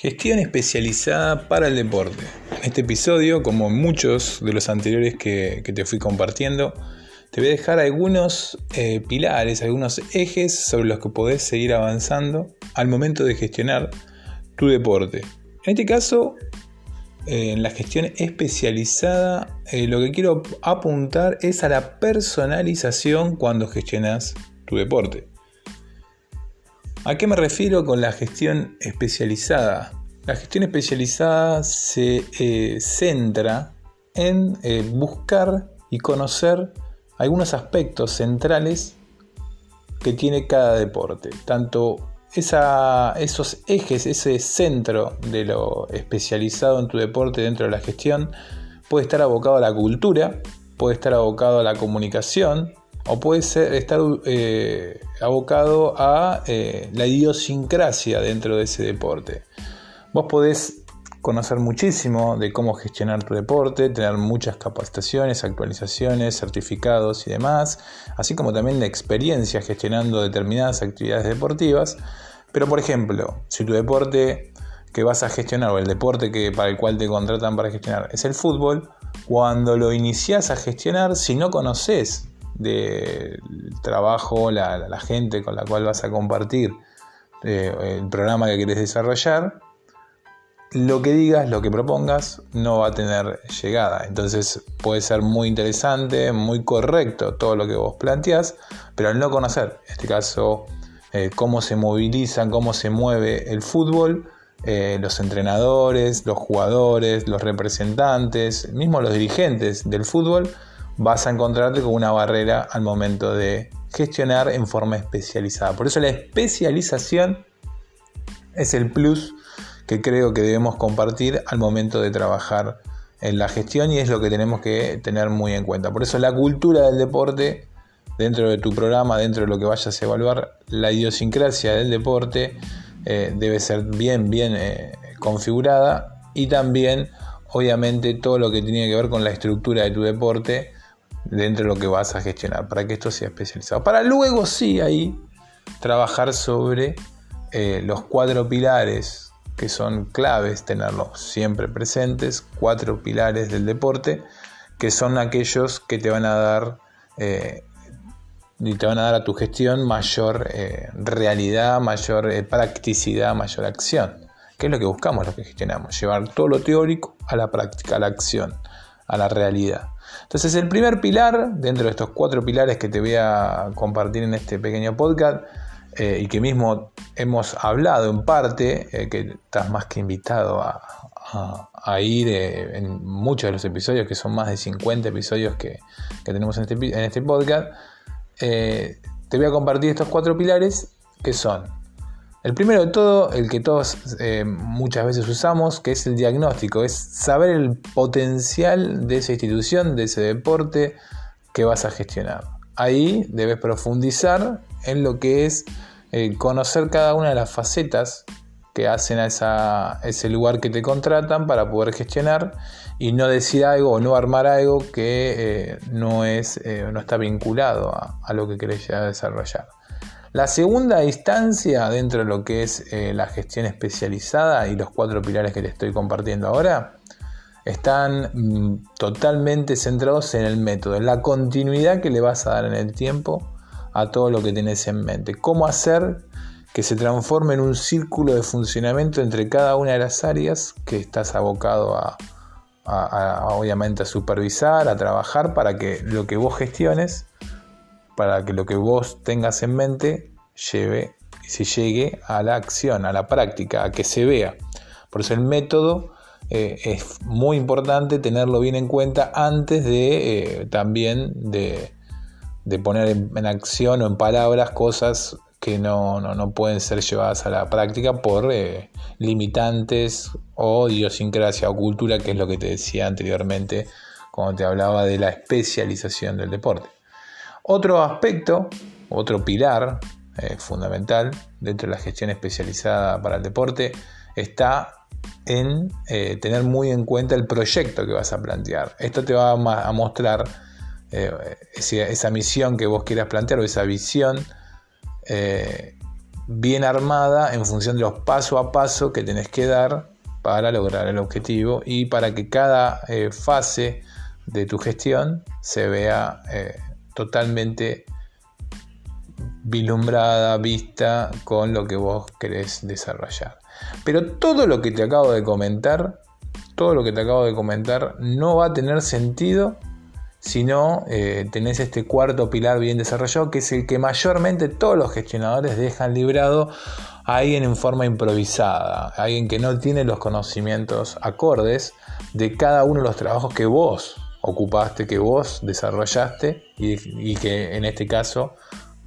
Gestión especializada para el deporte. En este episodio, como muchos de los anteriores que, te fui compartiendo, te voy a dejar algunos eh, pilares, algunos ejes sobre los que podés seguir avanzando al momento de gestionar tu deporte. En este caso, eh, en la gestión especializada, eh, lo que quiero apuntar es a la personalización cuando gestionas tu deporte. ¿A qué me refiero con la gestión especializada? La gestión especializada se eh, centra en eh, buscar y conocer algunos aspectos centrales que tiene cada deporte. Tanto esos ejes, ese centro de lo especializado en tu deporte dentro de la gestión, puede estar abocado a la cultura, puede estar abocado a la comunicación, o puede ser, estar eh, abocado a eh, la idiosincrasia dentro de ese deporte. Vos podés conocer muchísimo de cómo gestionar tu deporte, tener muchas capacitaciones, actualizaciones, certificados y demás, así como también la experiencia gestionando determinadas actividades deportivas. Pero por ejemplo, si tu deporte que vas a gestionar o el deporte que, para el cual te contratan para gestionar es el fútbol, cuando lo inicias a gestionar, si no conoces del trabajo, la, gente con la cual vas a compartir eh, el programa que quieres desarrollar, lo que digas, lo que propongas, no va a tener llegada. Entonces puede ser muy interesante, muy correcto todo lo que vos planteás, pero al no conocer, en este caso, eh, cómo se movilizan, cómo se mueve el fútbol, eh, los entrenadores, los jugadores, los representantes, mismo los dirigentes del fútbol, vas a encontrarte con una barrera al momento de gestionar en forma especializada. Por eso la especialización es el plus que creo que debemos compartir al momento de trabajar en la gestión y es lo que tenemos que tener muy en cuenta. Por eso la cultura del deporte dentro de tu programa, dentro de lo que vayas a evaluar, la idiosincrasia del deporte eh, debe ser bien, bien eh, configurada y también, obviamente, todo lo que tiene que ver con la estructura de tu deporte dentro de lo que vas a gestionar, para que esto sea especializado. Para luego sí ahí trabajar sobre eh, los cuatro pilares que son claves tenerlos siempre presentes, cuatro pilares del deporte, que son aquellos que te van a dar eh, y te van a dar a tu gestión mayor eh, realidad, mayor practicidad, mayor acción. ¿Qué es lo que buscamos, lo que gestionamos? Llevar todo lo teórico a la práctica, a la acción, a la realidad. Entonces el primer pilar, dentro de estos cuatro pilares que te voy a compartir en este pequeño podcast, eh, y que mismo hemos hablado en parte, eh, que estás más que invitado a, ir eh, en muchos de los episodios, que son más de 50 episodios que, tenemos en este, en este podcast, te voy a compartir estos cuatro pilares que son el primero de todo, el que todos eh, muchas veces usamos, que es el diagnóstico, es saber el potencial de esa institución, de ese deporte que vas a gestionar. Ahí debes profundizar en lo que es eh, conocer cada una de las facetas que hacen a, ese lugar que te contratan para poder gestionar y no decir algo o no armar algo que eh, no, es, no está vinculado a, a lo que querés desarrollar. La segunda instancia dentro de lo que es eh, la gestión especializada y los cuatro pilares que te estoy compartiendo ahora están mm, totalmente centrados en el método, en la continuidad que le vas a dar en el tiempo a todo lo que tenés en mente. Cómo hacer que se transforme en un círculo de funcionamiento entre cada una de las áreas que estás abocado a, obviamente a supervisar, a trabajar para que lo que vos gestiones para que lo que vos tengas en mente lleve y se llegue a la acción, a la práctica, a que se vea. Por eso el método eh, es muy importante tenerlo bien en cuenta antes de eh, también de, poner en, acción o en palabras cosas que no, pueden ser llevadas a la práctica por eh, limitantes o idiosincrasia o cultura, que es lo que te decía anteriormente cuando te hablaba de la especialización del deporte. Otro aspecto, otro pilar eh, fundamental dentro de la gestión especializada para el deporte está en eh, tener muy en cuenta el proyecto que vas a plantear. Esto te va a, mostrar eh, esa, misión que vos quieras plantear o esa visión bien armada en función de los paso a paso que tenés que dar para lograr el objetivo y para que cada fase de tu gestión se vea totalmente vislumbrada, vista con lo que vos querés desarrollar. Pero todo lo que te acabo de comentar, todo lo que te acabo de comentar no va a tener sentido si no eh, tenés este cuarto pilar bien desarrollado, que es el que mayormente todos los gestionadores dejan librado a alguien en forma improvisada, alguien que no tiene los conocimientos acordes de cada uno de los trabajos que vos ocupaste, que vos desarrollaste y, que en este caso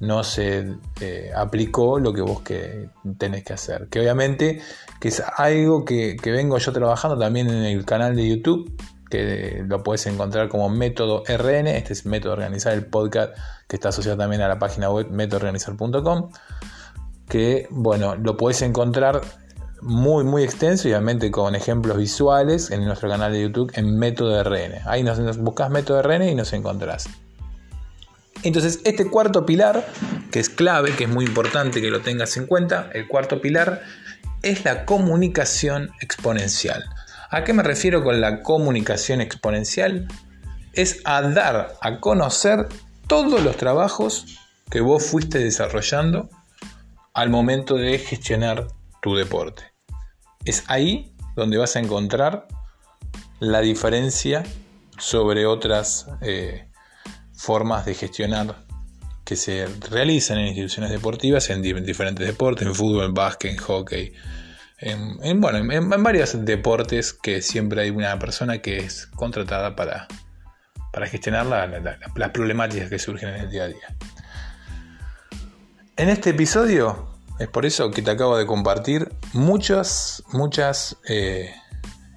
no se eh, aplicó lo que vos que tenés que hacer. Que obviamente que es algo que, vengo yo trabajando también en el canal de YouTube que lo puedes encontrar como método RN, este es método organizar el podcast que está asociado también a la página web métodoorganizar.com, que bueno, lo puedes encontrar muy muy extenso y obviamente con ejemplos visuales en nuestro canal de YouTube en método RN. Ahí nos, nos buscas método RN y nos encontrás. Entonces, este cuarto pilar, que es clave, que es muy importante que lo tengas en cuenta, el cuarto pilar es la comunicación exponencial. ¿A qué me refiero con la comunicación exponencial? Es a dar a conocer todos los trabajos que vos fuiste desarrollando al momento de gestionar tu deporte. Es ahí donde vas a encontrar la diferencia sobre otras eh, formas de gestionar que se realizan en instituciones deportivas en diferentes deportes, en fútbol, en básquet, en hockey, en, bueno, en, varios deportes que siempre hay una persona que es contratada para, para gestionar las problemáticas que surgen en el día a día. En este episodio, es por eso que te acabo de compartir muchas, muchas eh,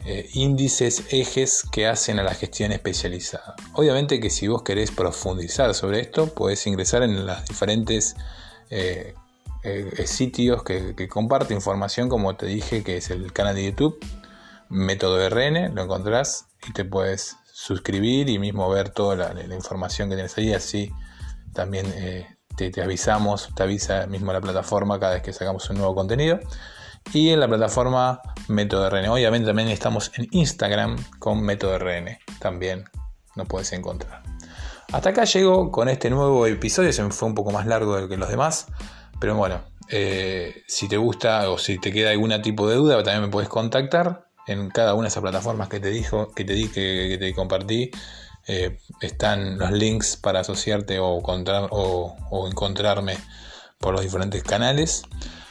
eh, índices, ejes que hacen a la gestión especializada. Obviamente que si vos querés profundizar sobre esto, podés ingresar en las diferentes eh, eh, sitios que, que comparte información, como te dije, que es el canal de YouTube, Método RN, lo encontrás y te puedes suscribir y mismo ver toda la, información que tienes ahí, así también eh, te, avisamos, te avisa mismo la plataforma cada vez que sacamos un nuevo contenido. Y en la plataforma Método RN. Obviamente también estamos en Instagram con Método RN. También nos puedes encontrar. Hasta acá llego con este nuevo episodio. Se me fue un poco más largo que los demás. Pero bueno, eh, si te gusta o si te queda algún tipo de duda, también me puedes contactar en cada una de esas plataformas que te dijo, que te di, que, te compartí. Eh, están los links para asociarte o, o, encontrarme por los diferentes canales.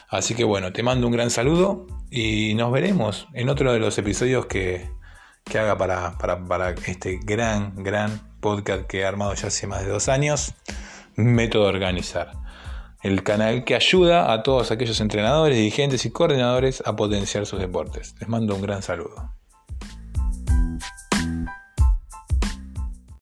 Así que bueno, te mando un gran saludo y nos veremos en otro de los episodios que, haga para, para, este gran, gran podcast que he armado ya hace más de dos años, Método Organizar el canal que ayuda a todos aquellos entrenadores, dirigentes y coordinadores a potenciar sus deportes. Les mando un gran saludo.